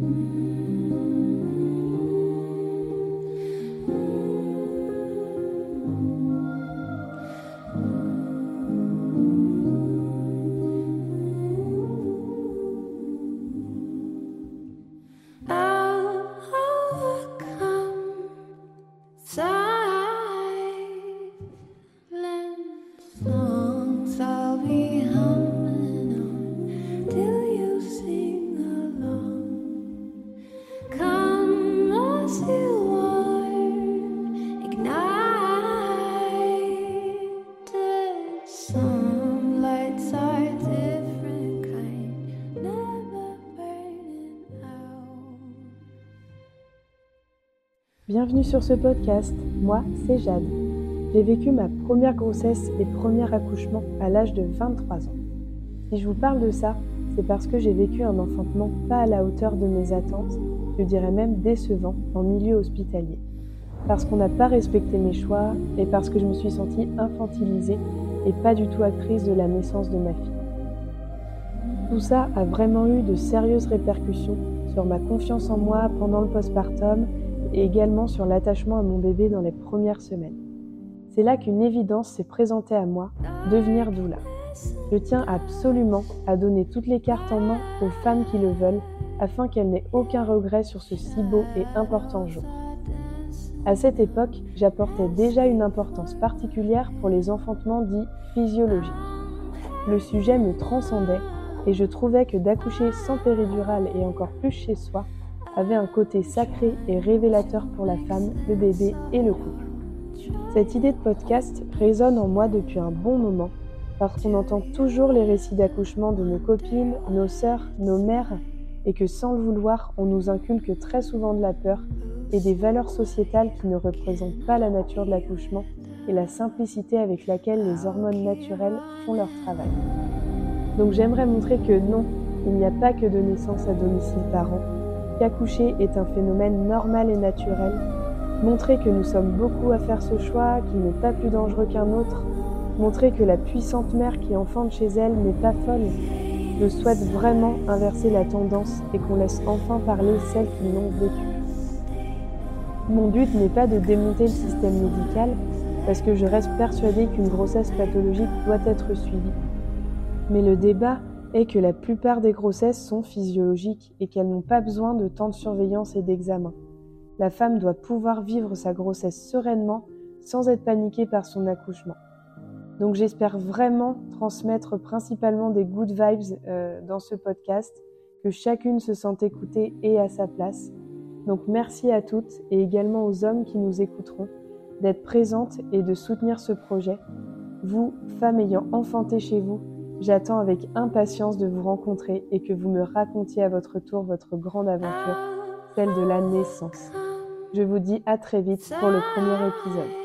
Mm-hmm. Bienvenue sur ce podcast, moi c'est Jade. J'ai vécu ma première grossesse et premier accouchement à l'âge de 23 ans. Si je vous parle de ça, c'est parce que j'ai vécu un enfantement pas à la hauteur de mes attentes, je dirais même décevant en milieu hospitalier. Parce qu'on n'a pas respecté mes choix et parce que je me suis sentie infantilisée et pas du tout actrice de la naissance de ma fille. Tout ça a vraiment eu de sérieuses répercussions sur ma confiance en moi pendant le postpartum et également sur l'attachement à mon bébé dans les premières semaines. C'est là qu'une évidence s'est présentée à moi, devenir doula. Je tiens absolument à donner toutes les cartes en main aux femmes qui le veulent afin qu'elles n'aient aucun regret sur ce si beau et important jour. À cette époque, j'apportais déjà une importance particulière pour les enfantements dits physiologiques. Le sujet me transcendait et je trouvais que d'accoucher sans péridurale et encore plus chez soi avait un côté sacré et révélateur pour la femme, le bébé et le couple. Cette idée de podcast résonne en moi depuis un bon moment parce qu'on entend toujours les récits d'accouchement de nos copines, nos sœurs, nos mères et que sans le vouloir, on nous inculque très souvent de la peur et des valeurs sociétales qui ne représentent pas la nature de l'accouchement et la simplicité avec laquelle les hormones naturelles font leur travail. Donc j'aimerais montrer que non, il n'y a pas que de naissance à domicile par an qu'accoucher est un phénomène normal et naturel, montrer que nous sommes beaucoup à faire ce choix, qu'il n'est pas plus dangereux qu'un autre, montrer que la puissante mère qui enfante chez elle n'est pas folle. Je souhaite vraiment inverser la tendance et qu'on laisse enfin parler celles qui l'ont vécu. Mon but n'est pas de démonter le système médical, parce que je reste persuadée qu'une grossesse pathologique doit être suivie. Mais le débat est que la plupart des grossesses sont physiologiques et qu'elles n'ont pas besoin de tant de surveillance et d'examen. La femme doit pouvoir vivre sa grossesse sereinement sans être paniquée par son accouchement. Donc j'espère vraiment transmettre principalement des good vibes euh, dans ce podcast, que chacune se sente écoutée et à sa place. Donc merci à toutes et également aux hommes qui nous écouteront d'être présentes et de soutenir ce projet. Vous, femmes ayant enfanté chez vous, J'attends avec impatience de vous rencontrer et que vous me racontiez à votre tour votre grande aventure, celle de la naissance. Je vous dis à très vite pour le premier épisode.